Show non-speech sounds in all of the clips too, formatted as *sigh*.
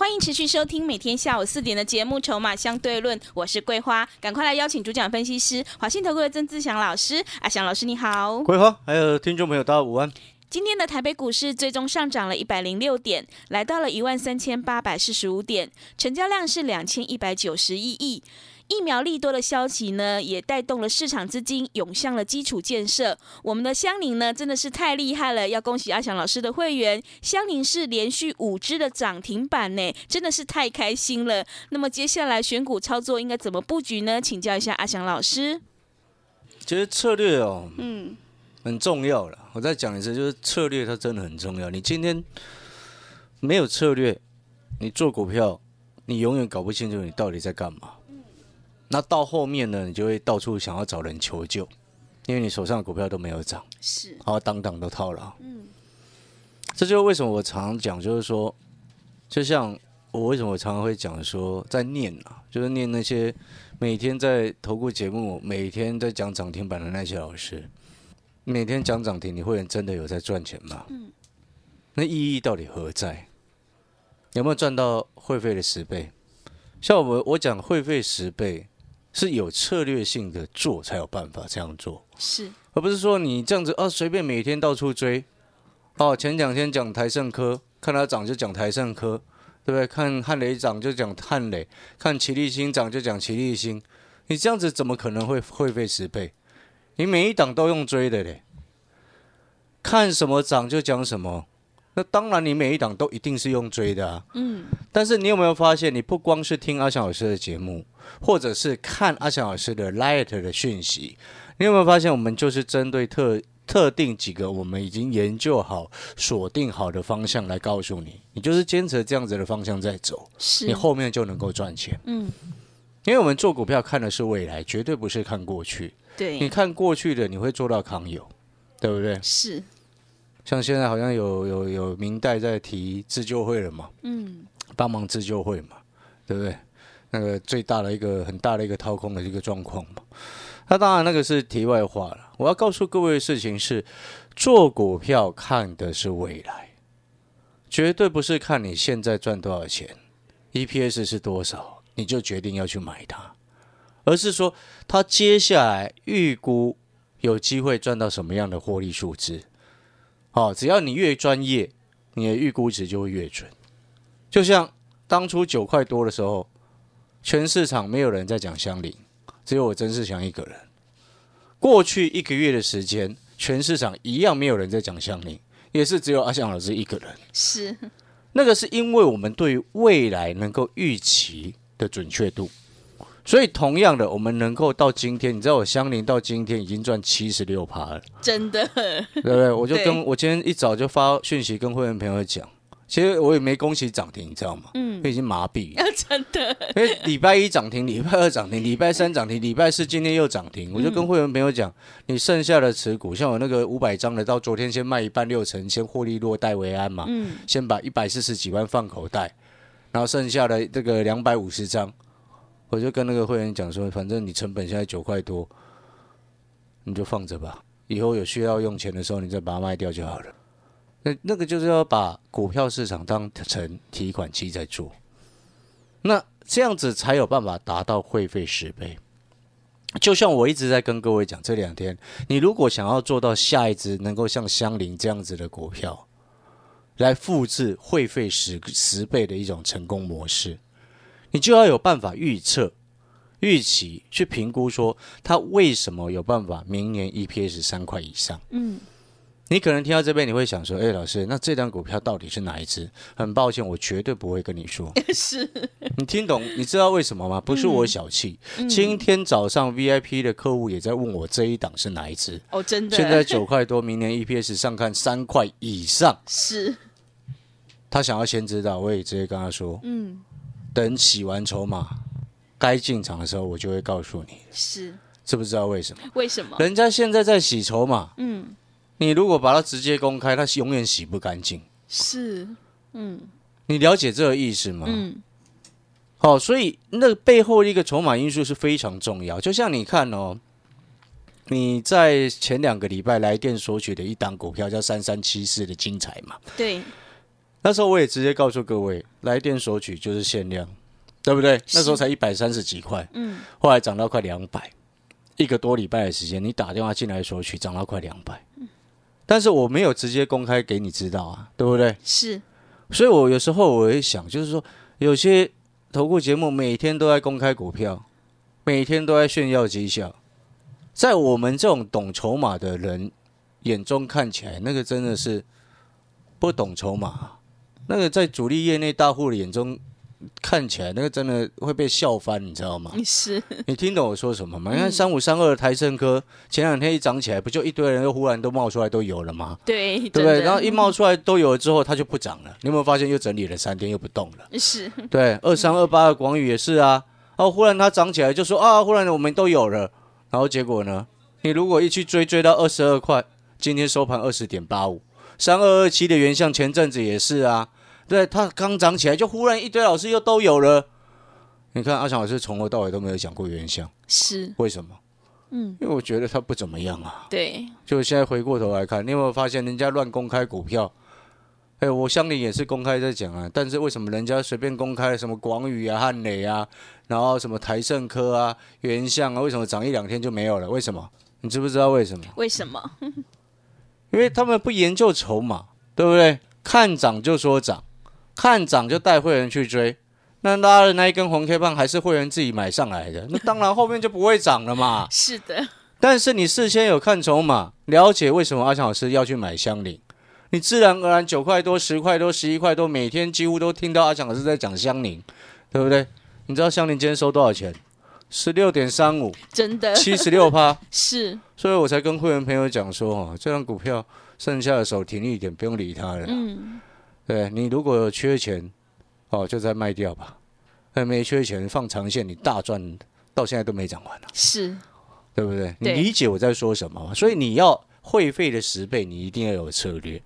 欢迎持续收听每天下午四点的节目《筹码相对论》，我是桂花，赶快来邀请主讲分析师华信投顾的曾志祥老师。阿祥老师你好，桂花还有听众朋友大家午安。今天的台北股市最终上涨了一百零六点，来到了一万三千八百四十五点，成交量是两千一百九十一亿。疫苗利多的消息呢，也带动了市场资金涌向了基础建设。我们的香菱呢，真的是太厉害了，要恭喜阿翔老师的会员，香菱是连续五只的涨停板呢，真的是太开心了。那么接下来选股操作应该怎么布局呢？请教一下阿翔老师。其实策略哦，嗯，很重要了。我再讲一次，就是策略它真的很重要。你今天没有策略，你做股票，你永远搞不清楚你到底在干嘛。那到后面呢，你就会到处想要找人求救，因为你手上的股票都没有涨，是，然后当当都套牢。嗯，这就是为什么我常讲，就是说，就像我为什么我常常会讲说，在念啊，就是念那些每天在投顾节目、每天在讲涨停板的那些老师，每天讲涨停，你会员真的有在赚钱吗？嗯，那意义到底何在？有没有赚到会费的十倍？像我我讲会费十倍。是有策略性的做才有办法这样做，是，而不是说你这样子啊随便每天到处追，哦前两天讲台盛科，看它涨就讲台盛科，对不对？看汉雷涨就讲汉雷，看齐力新涨就讲齐力新，你这样子怎么可能会会费十倍？你每一档都用追的嘞，看什么涨就讲什么。那当然，你每一档都一定是用追的啊。嗯。但是你有没有发现，你不光是听阿翔老师的节目，或者是看阿翔老师的 Light 的讯息，你有没有发现，我们就是针对特特定几个我们已经研究好、锁定好的方向来告诉你，你就是坚持这样子的方向在走，你后面就能够赚钱。嗯。因为我们做股票看的是未来，绝对不是看过去。对。你看过去的，你会做到康有，对不对？是。像现在好像有有有明代在提自救会了嘛，嗯，帮忙自救会嘛，对不对？那个最大的一个很大的一个掏空的一个状况嘛。那当然那个是题外话了。我要告诉各位的事情是，做股票看的是未来，绝对不是看你现在赚多少钱，EPS 是多少，你就决定要去买它，而是说它接下来预估有机会赚到什么样的获利数字。好，只要你越专业，你的预估值就会越准。就像当初九块多的时候，全市场没有人在讲香菱，只有我曾世祥一个人。过去一个月的时间，全市场一样没有人在讲香菱，也是只有阿香老师一个人。是，那个是因为我们对未来能够预期的准确度。所以，同样的，我们能够到今天，你知道我相邻到今天已经赚七十六趴了，真的，对不对？我就 *laughs* 跟我今天一早就发讯息跟会员朋友讲，其实我也没恭喜涨停，你知道吗？嗯，已经麻痹了，*laughs* 真的。因为礼拜一涨停，礼拜二涨停，礼拜三涨停，礼拜四今天又涨停，我就跟会员朋友讲，你剩下的持股，像我那个五百张的，到昨天先卖一半六成，先获利落袋为安嘛，嗯，先把一百四十几万放口袋，然后剩下的这个两百五十张。我就跟那个会员讲说，反正你成本现在九块多，你就放着吧，以后有需要用钱的时候，你再把它卖掉就好了。那那个就是要把股票市场当成提款机在做，那这样子才有办法达到会费十倍。就像我一直在跟各位讲，这两天你如果想要做到下一只能够像香菱这样子的股票，来复制会费十十倍的一种成功模式。你就要有办法预测、预期去评估，说它为什么有办法明年 EPS 三块以上？嗯，你可能听到这边，你会想说：“哎，老师，那这张股票到底是哪一只？”很抱歉，我绝对不会跟你说。*laughs* 是，你听懂？你知道为什么吗？不是我小气。今天早上 VIP 的客户也在问我这一档是哪一只？哦，真的。现在九块多，明年 EPS 上看三块以上。是，他想要先知道，我也直接跟他说：“嗯。”等洗完筹码，该进场的时候，我就会告诉你，是知不知道为什么？为什么？人家现在在洗筹码，嗯，你如果把它直接公开，它永远洗不干净。是，嗯你了解这个意思吗？嗯，好、所以那个背后一个筹码因素是非常重要。就像你看哦，你在前两个礼拜来电索取的一档股票叫三三七四的精彩嘛，对，那时候我也直接告诉各位，来电索取就是限量，对不对？那时候才一百三十几块，嗯，后来涨到快两百，一个多礼拜的时间，你打电话进来索取，涨到快两百。但是我没有直接公开给你知道啊，对不对？是，所以我有时候我会想，就是说有些投顾节目每天都在公开股票，每天都在炫耀绩效，在我们这种懂筹码的人眼中看起来，那个真的是不懂筹码。那个在主力业内大户的眼中看起来，那个真的会被笑翻，你知道吗？*laughs* 是，你听懂我说什么吗？你嗯看三五三二的台盛科前两天一涨起来，不就一堆人又忽然都冒出来都有了吗？对，对不对？然后一冒出来都有了之后，它就不涨了。你有没有发现又整理了三天又不动了？是，对，二三二八的广宇也是啊。哦，忽然它涨起来就说啊，忽然我们都有了，然后结果呢？你如果一去追追到二十二块，今天收盘二十点八五，三二二七的原相前阵子也是啊。对，它刚涨起来就忽然一堆老师又都有了。你看阿强老师从头到尾都没有讲过原相，是，为什么？嗯，因为我觉得他不怎么样啊。对，就现在回过头来看，你有没有发现人家乱公开股票？哎，我乡里也是公开在讲啊，但是为什么人家随便公开什么广宇啊、汉磊啊，然后什么台盛科啊、原相啊，为什么涨一两天就没有了？为什么？你知不知道为什么？为什么？*laughs* 因为他们不研究筹码，对不对？看涨就说涨，看涨就带会员去追，那拉的那一根红 K 棒还是会员自己买上来的，那当然后面就不会涨了嘛。*laughs* 是的，但是你事先有看筹码，了解为什么阿强老师要去买香菱，你自然而然九块多、十块多、十一块多，每天几乎都听到阿强老师在讲香菱，对不对？你知道香菱今天收多少钱？十六点三五，真的七十六趴，*laughs* 是，所以我才跟会员朋友讲说，哦，这张股票剩下的手停一点，不用理它了。嗯，对你如果有缺钱，哦，就再卖掉吧。那，没缺钱放长线，你大赚，到现在都没涨完呢、是，对不对？你理解我在说什么吗？所以你要会费的十倍，你一定要有策略。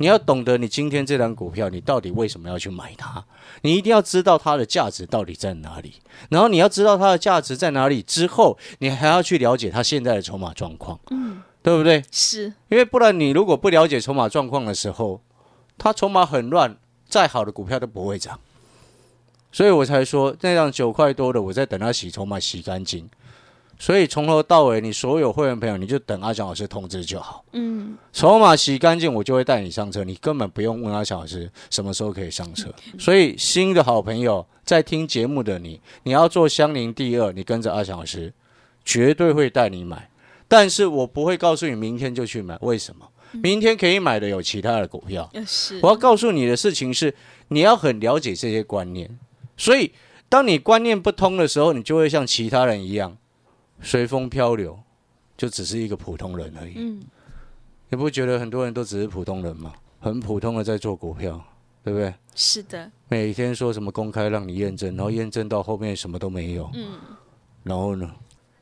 你要懂得你今天这张股票，你到底为什么要去买它？你一定要知道它的价值到底在哪里。然后你要知道它的价值在哪里之后，你还要去了解它现在的筹码状况，嗯，对不对？是，因为不然你如果不了解筹码状况的时候，它筹码很乱，再好的股票都不会涨。所以我才说那张九块多的，我在等它洗筹码洗干净。所以从头到尾，你所有会员朋友，你就等阿强老师通知就好。嗯，筹码洗干净，我就会带你上车，你根本不用问阿强老师什么时候可以上车。所以新的好朋友在听节目的你，你要做相邻第二，你跟着阿强老师，绝对会带你买。但是我不会告诉你明天就去买，为什么？明天可以买的有其他的股票。呃是，我要告诉你的事情是，你要很了解这些观念。所以，当你观念不通的时候，你就会像其他人一样随风漂流，就只是一个普通人而已。嗯，你不觉得很多人都只是普通人吗？很普通的在做股票，对不对？是的，每天说什么公开让你验证，然后验证到后面什么都没有。嗯，然后呢，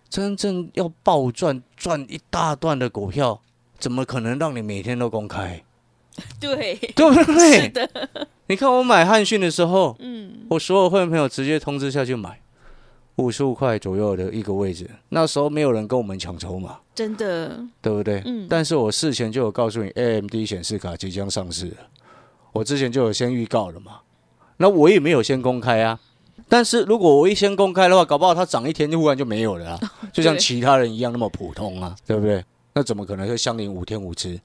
真正要暴赚赚一大段的股票，怎么可能让你每天都公开？*laughs* 对，对不对是对？的，你看我买汉讯的时候，嗯，我所有会员朋友直接通知下去买，五十五块左右的一个位置，那时候没有人跟我们抢筹码，真的，对不对？嗯但是我事前就有告诉你，AMD 显示卡即将上市了，我之前就有先预告了嘛。那我也没有先公开啊。但是如果我一先公开的话，搞不好它涨一天就忽然就没有了啊，*laughs* 就像其他人一样那么普通啊，对不对？那怎么可能会相邻五天五次？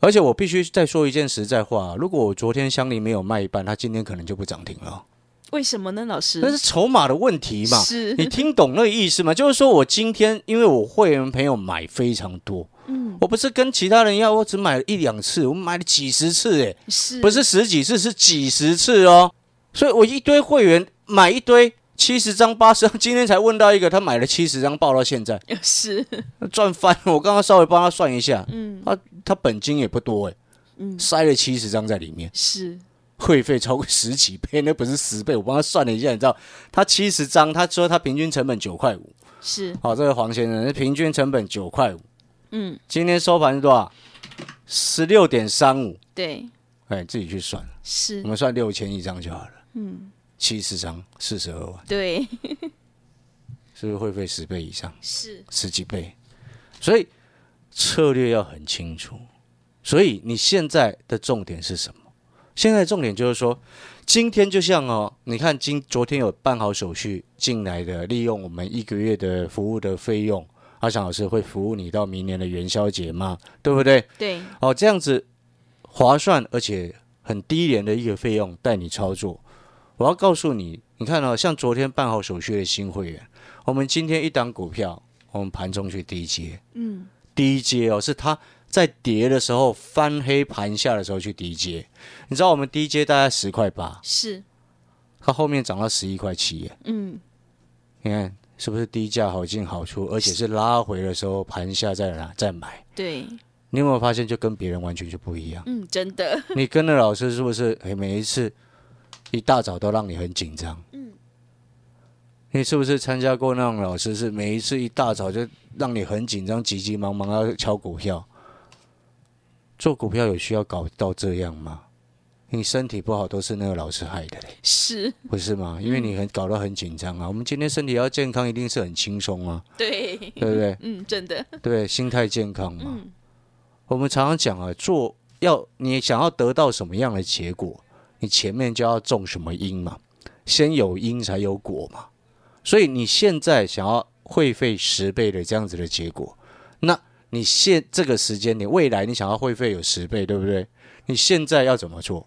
而且我必须再说一件实在话，如果我昨天相邻没有卖一半，它今天可能就不涨停了。为什么呢，老师？那是筹码的问题嘛？是你听懂那个意思吗？就是说我今天因为我会员朋友买非常多，嗯，我不是跟其他人一样，我只买了一两次，我买了几十次，哎，是，不是十几次，是几十次哦。所以我一堆会员买一堆七十张、八十张，*laughs* 今天才问到一个，他买了七十张，报到现在。是，赚翻了。*laughs* 我刚刚稍微帮他算一下，嗯。他他本金也不多哎，嗯，塞了七十张在里面。是，会费超过十几倍，那不是十倍，我帮他算了一下，你知道，他七十张，他说他平均成本九块五，是，好，这个黄先生，平均成本九块五，嗯，今天收盘是多少？十六点三五，对，哎，自己去算，是。我，们算六千一张就好了，嗯，七十张四十二万，对，是不是会费十倍以上？是，十几倍，所以策略要很清楚。所以你现在的重点是什么？现在重点就是说，今天就像哦，你看今昨天有办好手续进来的，利用我们一个月的服务的费用，阿翔老师会服务你到明年的元宵节嘛，对不对？对，哦，这样子划算而且很低廉的一个费用带你操作。我要告诉你，你看哦，像昨天办好手续的新会员，我们今天一档股票，我们盘中去低接，嗯，低接哦，是它在跌的时候翻黑盘下的时候去低接。你知道我们低接大概十块八，是，它后面涨到十一块七耶，嗯，你看是不是低价好进好出，而且是拉回的时候盘下再拿再买？对，你有没有发现就跟别人完全就不一样？嗯，真的，你跟着老师是不是？哎，每一次一大早都让你很紧张。嗯，你是不是参加过那种老师？是每一次一大早就让你很紧张，急急忙忙要敲股票。做股票有需要搞到这样吗？你身体不好都是那个老师害的嘞，是，不是吗？因为你很搞得很紧张啊。我们今天身体要健康，一定是很轻松啊，对，对不对？嗯，真的，对，心态健康嘛。嗯，我们常常讲啊，做要你想要得到什么样的结果，你前面就要种什么因嘛，先有因才有果嘛。所以你现在想要会费十倍的这样子的结果，那你现这个时间你，未来你想要会费有十倍，对不对？你现在要怎么做？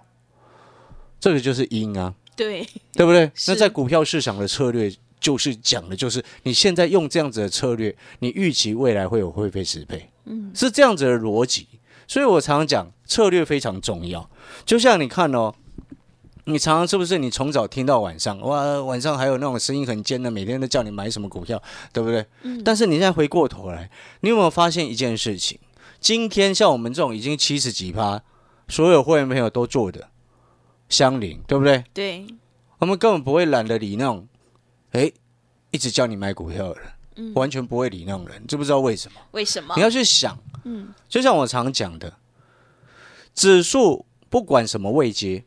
这个就是因啊，对，*laughs* 对不对？那在股票市场的策略，就是讲的就是你现在用这样子的策略，你预期未来会有会费十倍，嗯，是这样子的逻辑。所以我常常讲策略非常重要。就像你看哦，你常常是不是你从早听到晚上，哇，晚上还有那种声音很尖的，每天都叫你买什么股票，对不对？嗯。但是你现在回过头来，你有没有发现一件事情？今天像我们这种已经七十几趴，所有会员朋友都做的相邻，对不对？对，我们根本不会懒得理那种，哎，一直叫你买股票的人，嗯完全不会理那种人，知不知道为什么？为什么你？要去想，嗯，就像我常讲的，指数不管什么位阶，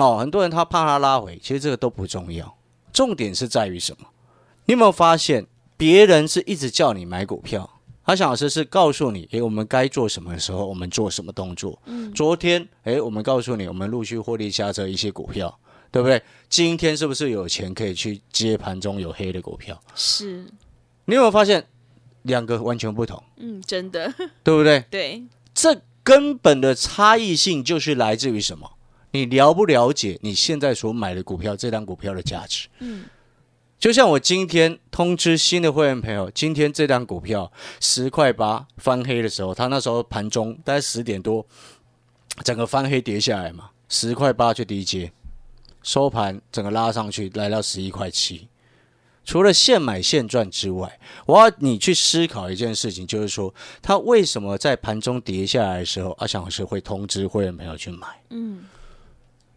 哦，很多人他怕他拉回，其实这个都不重要，重点是在于什么？你有没有发现，别人是一直叫你买股票，阿翔老师是告诉你，诶，我们该做什么的时候，我们做什么动作。嗯，昨天，诶，我们告诉你，我们陆续获利下车一些股票，对不对？今天是不是有钱可以去接盘中有黑的股票？是，你有没有发现，两个完全不同，嗯，真的，对不对？*laughs* 对，这根本的差异性就是来自于什么？你了不了解你现在所买的股票这张股票的价值？嗯，就像我今天通知新的会员朋友，今天这张股票十块八翻黑的时候，他那时候盘中大概十点多，整个翻黑跌下来嘛，十块八去低接，收盘整个拉上去来到十一块七。除了现买现赚之外，我要你去思考一件事情，就是说，他为什么在盘中跌下来的时候，阿翔老师会通知会员朋友去买？嗯，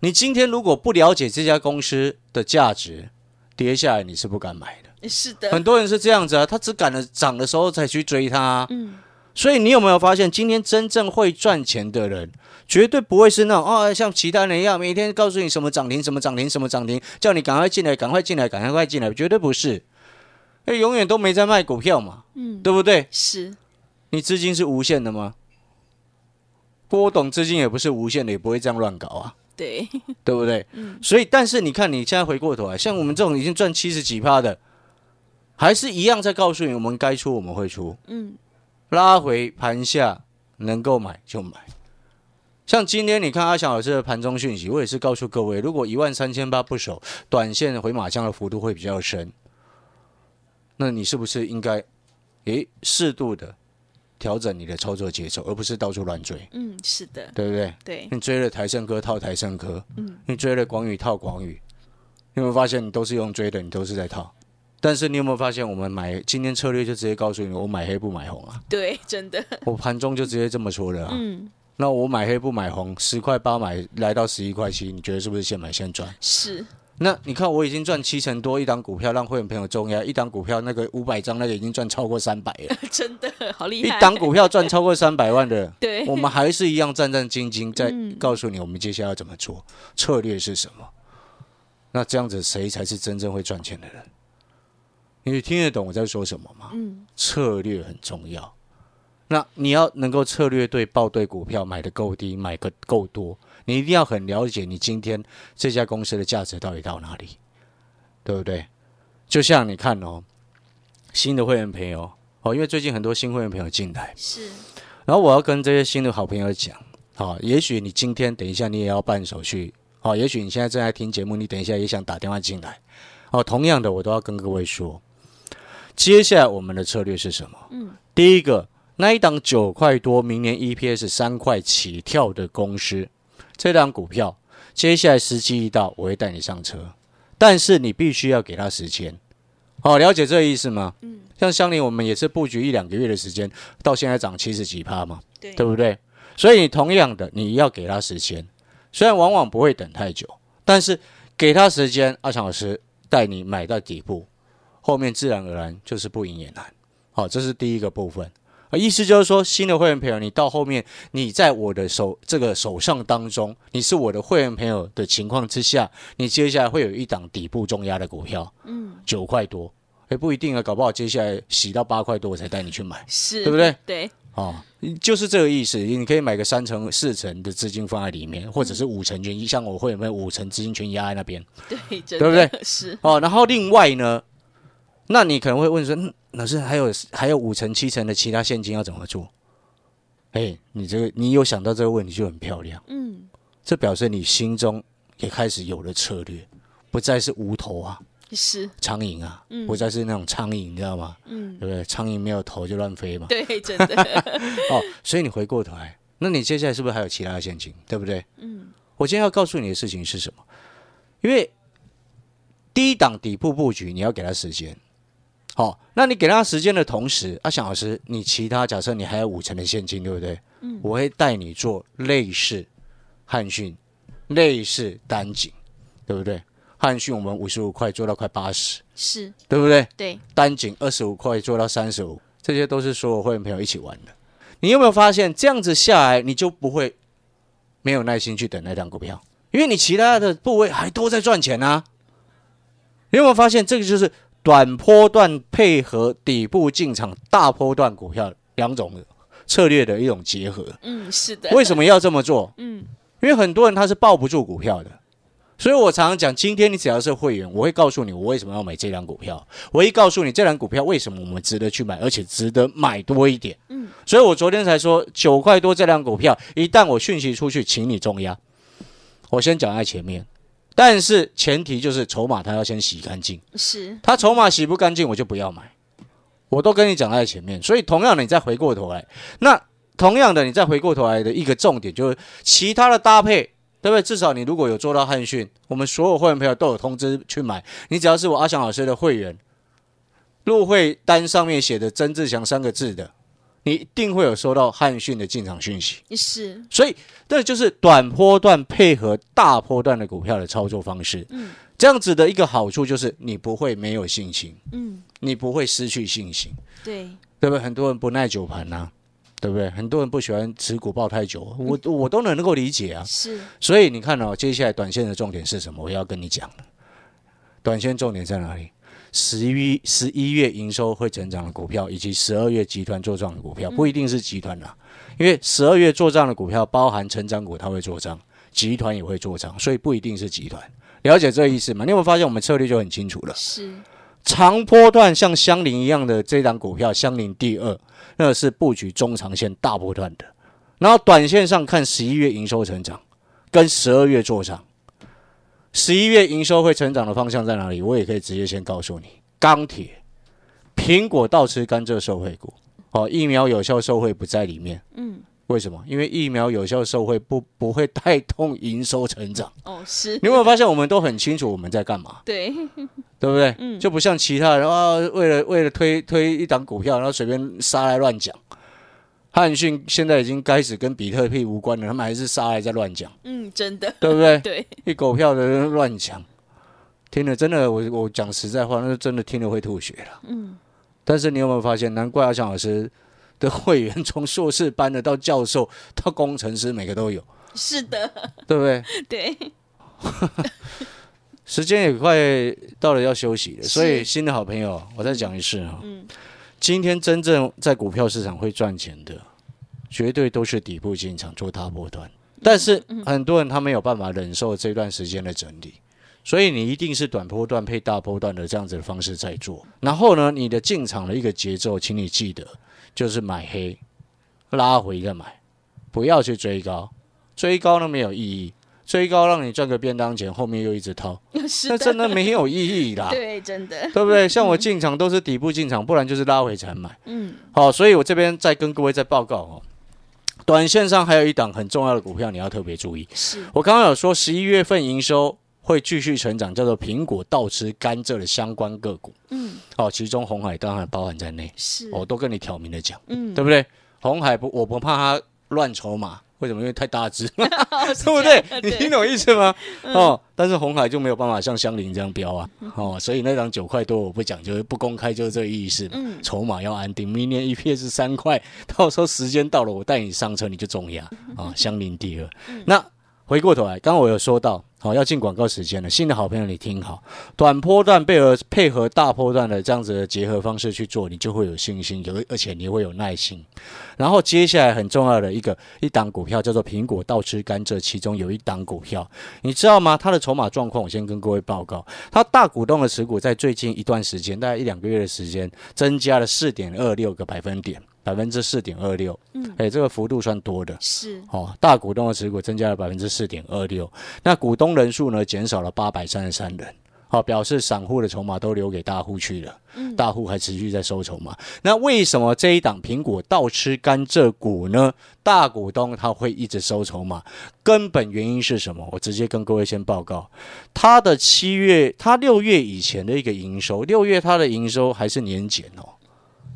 你今天如果不了解这家公司的价值，跌下来你是不敢买的。是的，很多人是这样子啊，他只赶了涨的时候才去追它、啊。嗯，所以你有没有发现，今天真正会赚钱的人，绝对不会是那种哦，像其他人一样，每天告诉你什么涨停、什么涨停、什么涨停，叫你赶快进来、赶快进来、赶快进来，绝对不是。哎，永远都没在卖股票嘛，嗯，对不对？是，你资金是无限的吗？郭董资金也不是无限的，也不会这样乱搞啊。对，对不对？嗯。所以，但是你看，你现在回过头来，像我们这种已经赚七十几趴的，还是一样在告诉你，我们该出我们会出，嗯，拉回盘下能够买就买。像今天你看阿翔老师的盘中讯息，我也是告诉各位，如果一万三千八不守，短线回马枪的幅度会比较深，那你是不是应该，诶，适度的调整你的操作节奏，而不是到处乱追，嗯，是的，对不对？对，你追了台盛科套台盛科，嗯，你追了广宇套广宇，你有没有发现你都是用追的，你都是在套？但是你有没有发现，我们买今天策略就直接告诉你，我买黑不买红啊，对，真的，我盘中就直接这么说的啊，嗯，那我买黑不买红，十块八买来到十一块七，你觉得是不是现买现赚？是。那你看我已经赚七成多，一档股票让会员朋友重压，一档股票那个五百张那个已经赚超过三百了，*laughs* 真的好厉害。一档股票赚超过三百万的，*laughs* 对，我们还是一样战战兢兢在告诉你，我们接下来要怎么做，策略是什么。那这样子谁才是真正会赚钱的人？你听得懂我在说什么吗？嗯，策略很重要。那你要能够策略对，报对股票，买的够低，买个够多，你一定要很了解你今天这家公司的价值到底到哪里，对不对？就像你看哦，新的会员朋友哦，因为最近很多新会员朋友进来，是。然后我要跟这些新的好朋友讲，好，也许你今天等一下你也要办手续，好，也许你现在正在听节目，你等一下也想打电话进来，哦，同样的我都要跟各位说。接下来我们的策略是什么？嗯，第一个，那一档九块多，明年 EPS 三块起跳的公司，这档股票，接下来时机一到，我会带你上车，但是你必须要给他时间。好，了解这个意思吗？嗯，像香林，我们也是布局一两个月的时间，到现在涨七十几趴嘛，对，对不对？所以你同样的，你要给他时间，虽然往往不会等太久，但是给他时间，阿强老师带你买到底部。后面自然而然就是不赢也难，好，这是第一个部分。啊，意思就是说，新的会员朋友，你到后面，你在我的手这个手上当中，你是我的会员朋友的情况之下，你接下来会有一档底部重压的股票，嗯，九块多，也，不一定啊，搞不好接下来洗到八块多，我才带你去买，是对不对？对，哦，就是这个意思。你可以买个三成、四成的资金放在里面，或者是五成权，像我会有没有五成资金全压在那边？对，对不对？是哦，然后另外呢？那你可能会问说，老师还有还有五成七成的其他现金要怎么做？哎，你这个你有想到这个问题就很漂亮，嗯，这表示你心中也开始有了策略，不再是无头啊，是苍蝇啊，不再是那种苍蝇，你知道吗？嗯，对不对？苍蝇没有头就乱飞嘛，对，真的。*laughs* 哦，所以你回过头来，那你接下来是不是还有其他的现金？对不对？嗯，我今天要告诉你的事情是什么？因为低档底部布局，你要给他时间。好，那你给他时间的同时，阿翔老师，你其他假设你还有五成的现金，对不对？嗯，我会带你做类似汉讯、类似单井，对不对？汉讯我们五十五块做到快八十，是对不对？对，单井二十五块做到三十五，这些都是所有会员朋友一起玩的。你有没有发现这样子下来，你就不会没有耐心去等那张股票，因为你其他的部位还都在赚钱啊。你有没有发现这个就是？短波段配合底部进场，大波段股票两种策略的一种结合。嗯，是的。为什么要这么做？*laughs* 嗯，因为很多人他是抱不住股票的，所以我常常讲，今天你只要是会员，我会告诉你我为什么要买这张股票，我会告诉你这张股票为什么我们值得去买，而且值得买多一点。嗯，所以我昨天才说九块多这张股票，一旦我讯息出去，请你重压。我先讲在前面。但是前提就是筹码，它要先洗干净。是，它筹码洗不干净，我就不要买。我都跟你讲在前面，所以同样的，你再回过头来，那同样的，你再回过头来的一个重点就是其他的搭配，对不对？至少你如果有做到汉讯，我们所有会员朋友都有通知去买。你只要是我阿翔老师的会员，入会单上面写的“曾志祥”三个字的。你一定会有收到汉讯的进场讯息，是，所以这就是短波段配合大波段的股票的操作方式。嗯，这样子的一个好处就是你不会没有信心，嗯，你不会失去信心，对，对不对？很多人不耐久盘呐，对不对？很多人不喜欢持股抱太久，我我都能够理解啊。是，所以你看哦，接下来短线的重点是什么？我要跟你讲了，短线重点在哪里？十一十一月营收会成长的股票，以及十二月集团做账的股票，不一定是集团啦，因为十二月做账的股票包含成长股，它会做账，集团也会做账，所以不一定是集团。了解这意思吗？你有没有发现我们策略就很清楚了？是长波段像香菱一样的这档股票，香菱第二，那是布局中长线大波段的。然后短线上看十一月营收成长，跟十二月做账。十一月营收会成长的方向在哪里？我也可以直接先告诉你：钢铁、苹果、倒吃甘蔗受惠股。哦，疫苗有效受惠不在里面。嗯，为什么？因为疫苗有效受惠不不会带动营收成长。哦，是。你有没有发现我们都很清楚我们在干嘛？对，对不对？嗯，就不像其他人啊，为了为了推推一档股票，然后随便杀来乱讲。汉逊现在已经开始跟比特币无关了，他们还是杀还在乱讲，嗯，真的，对不对？*laughs* 对，一狗票的乱讲，听了真的，我我讲实在话，那是真的听了会吐血了。嗯，但是你有没有发现，难怪阿强老师的会员从硕士班的到教授到工程师，每个都有，是的，对不对？*laughs* 对，时间也快到了要休息了，所以新的好朋友，我再讲一次哈，嗯今天真正在股票市场会赚钱的，绝对都是底部进场做大波段。但是很多人他没有办法忍受这段时间的整理，所以你一定是短波段配大波段的这样子的方式在做。然后呢，你的进场的一个节奏，请你记得就是买黑，拉回再买，不要去追高，追高呢没有意义，追高让你赚个便当钱，后面又一直掏，*laughs* 那真的没有意义啦。*laughs* 对，真的，对不对？像我进场都是底部进场，不然就是拉回才买。嗯，好，所以我这边再跟各位再报告哦，短线上还有一档很重要的股票，你要特别注意。是，我刚刚有说十一月份营收会继续成长，叫做苹果、倒吃、甘蔗的相关个股。嗯，哦，其中红海当然包含在内，是，我都跟你挑明的讲，嗯，对不对？红海不，我不怕它乱筹码。为什么？因为太大只，*laughs* *laughs* 对对不对？你听懂意思吗？哦，但是红海就没有办法像香菱这样标啊，哦，所以那张九块多我不讲，就是不公开，就是这个意思筹码要安定，明年一片是三块，到时候时间到了，我带你上车，你就中压。啊，香菱第二。那回过头来，刚刚我有说到，好、要进广告时间了，新的好朋友你听好，短波段配合配合大波段的这样子的结合方式去做，你就会有信心，有而且你会有耐心。然后接下来很重要的一个一档股票叫做苹果倒吃甘蔗，其中有一档股票，你知道吗？它的筹码状况，我先跟各位报告，它大股东的持股在最近一段时间，大概一两个月的时间，增加了四点二六个百分点，百分之四点二六，嗯，哎，这个幅度算多的。是，哦，大股东的持股增加了百分之四点二六，那股东人数呢减少了八百三十三人，好、表示散户的筹码都留给大户去了，嗯大户还持续在收筹码。那为什么这一档苹果倒吃甘蔗股呢？大股东他会一直收筹码，根本原因是什么？我直接跟各位先报告，他的七月，他六月以前的一个营收，六月他的营收还是年减哦。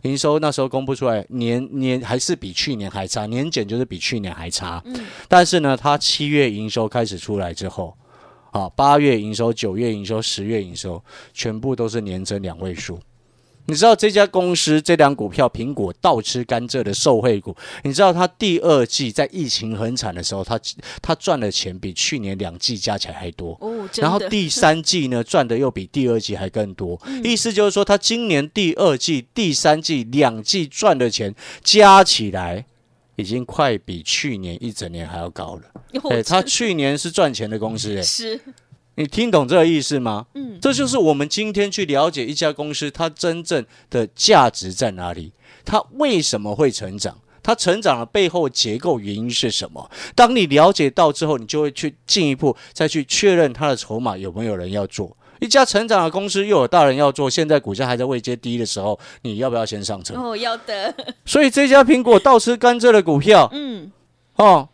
营收那时候公布出来，年年还是比去年还差，年减就是比去年还差。嗯但是呢，它七月营收开始出来之后，啊，八月营收、九月营收、十月营收，全部都是年增两位数。你知道这家公司这档股票苹果倒吃甘蔗的受惠股，你知道它第二季在疫情很惨的时候，它它赚的钱比去年两季加起来还多。然后第三季呢赚的又比第二季还更多，*laughs* 意思就是说，他今年第二季、第三季两季赚的钱加起来，已经快比去年一整年还要高了。哦哎，他去年是赚钱的公司，哎，是，你听懂这个意思吗？嗯这就是我们今天去了解一家公司它真正的价值在哪里，它为什么会成长。它成长的背后结构原因是什么？当你了解到之后，你就会去进一步再去确认它的筹码有没有人要做。一家成长的公司又有大人要做，现在股价还在未接低的时候，你要不要先上车？哦，要的，*laughs* 所以这家苹果倒吃甘蔗的股票嗯，哦，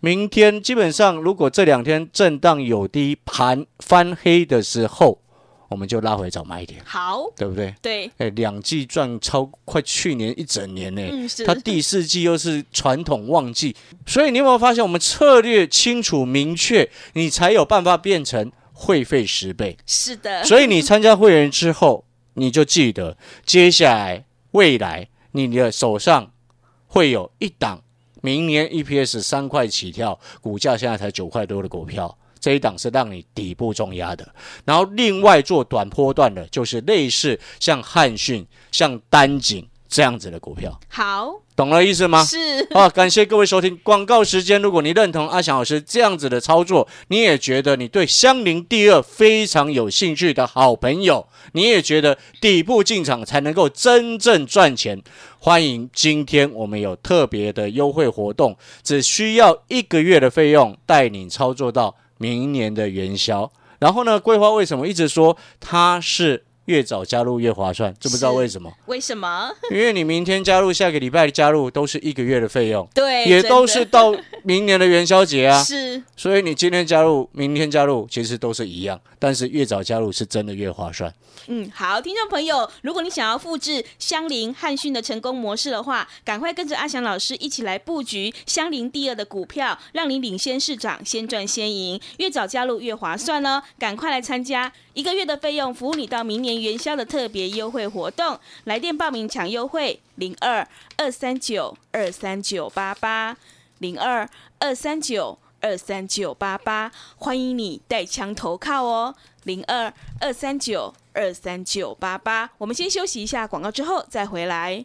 明天基本上如果这两天震荡有低盘翻黑的时候，我们就拉回找买点，好，对不对？对，哎，两季赚超快去年一整年呢。嗯，是，它第四季又是传统旺季，所以你有没有发现，我们策略清楚明确，你才有办法变成会费十倍。是的，所以你参加会员之后，你就记得，接下来未来你的手上会有一档明年 EPS 三块起跳，股价现在才九块多的股票。这一档是让你底部重压的，然后另外做短波段的，就是类似像汉讯、像丹景这样子的股票，好，懂了意思吗？是，好，感谢各位收听广告时间。如果你认同阿翔老师这样子的操作，你也觉得你对相邻第二非常有兴趣的好朋友，你也觉得底部进场才能够真正赚钱，欢迎今天我们有特别的优惠活动，只需要一个月的费用，带你操作到明年的元宵。然后呢，桂花为什么一直说它是越早加入越划算，知不知道为什么？为什么？因为你明天加入，下个礼拜加入，都是一个月的费用，对，也都是到明年的元宵节啊。是所以你今天加入，明天加入，其实都是一样，但是越早加入是真的越划算。嗯，好，听众朋友，如果你想要复制香菱汉讯的成功模式的话，赶快跟着阿翔老师一起来布局香菱第二的股票，让你领先市场，先赚先赢。越早加入越划算哦，赶快来参加，一个月的费用服务你到明年元宵的特别优惠活动，来电报名抢优惠零二二三九二三九八八零二二三九。二三九八八，欢迎你带枪投靠哦，零二二三九二三九八八。我们先休息一下广告，之后再回来。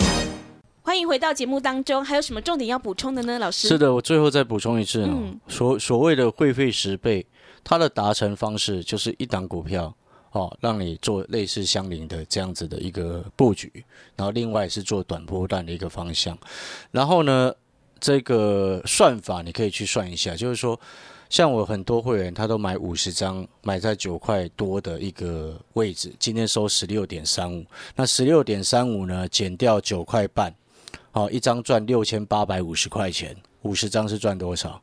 欢迎回到节目当中，还有什么重点要补充的呢？老师是的，我最后再补充一次哦，嗯所所谓的会费十倍，它的达成方式就是一档股票哦，让你做类似相邻的这样子的一个布局，然后另外是做短波段的一个方向，然后呢，这个算法你可以去算一下，就是说。像我很多会员，他都买五十张，买在九块多的一个位置，今天收十六点三五，那十六点三五呢，减掉九块半，好、一张赚六千八百五十块钱，五十张是赚多少？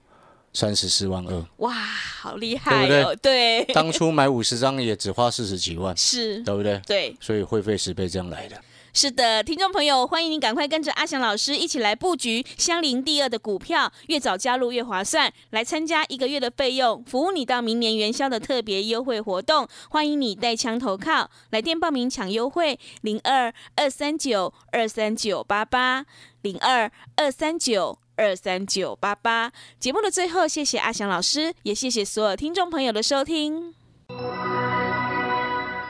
三十四万二。哇，好厉害哦！对，当初买五十张也只花四十几万，是，对不对？对，所以会费十倍这样来的。是的，听众朋友，欢迎您赶快跟着阿翔老师一起来布局相邻第二的股票，越早加入越划算。来参加一个月的费用，服务你到明年元宵的特别优惠活动，欢迎你带枪投靠，来电报名抢优惠零二二三九二三九八八零二二三九。二三九八八。节目的最后，谢谢阿翔老师，也谢谢所有听众朋友的收听。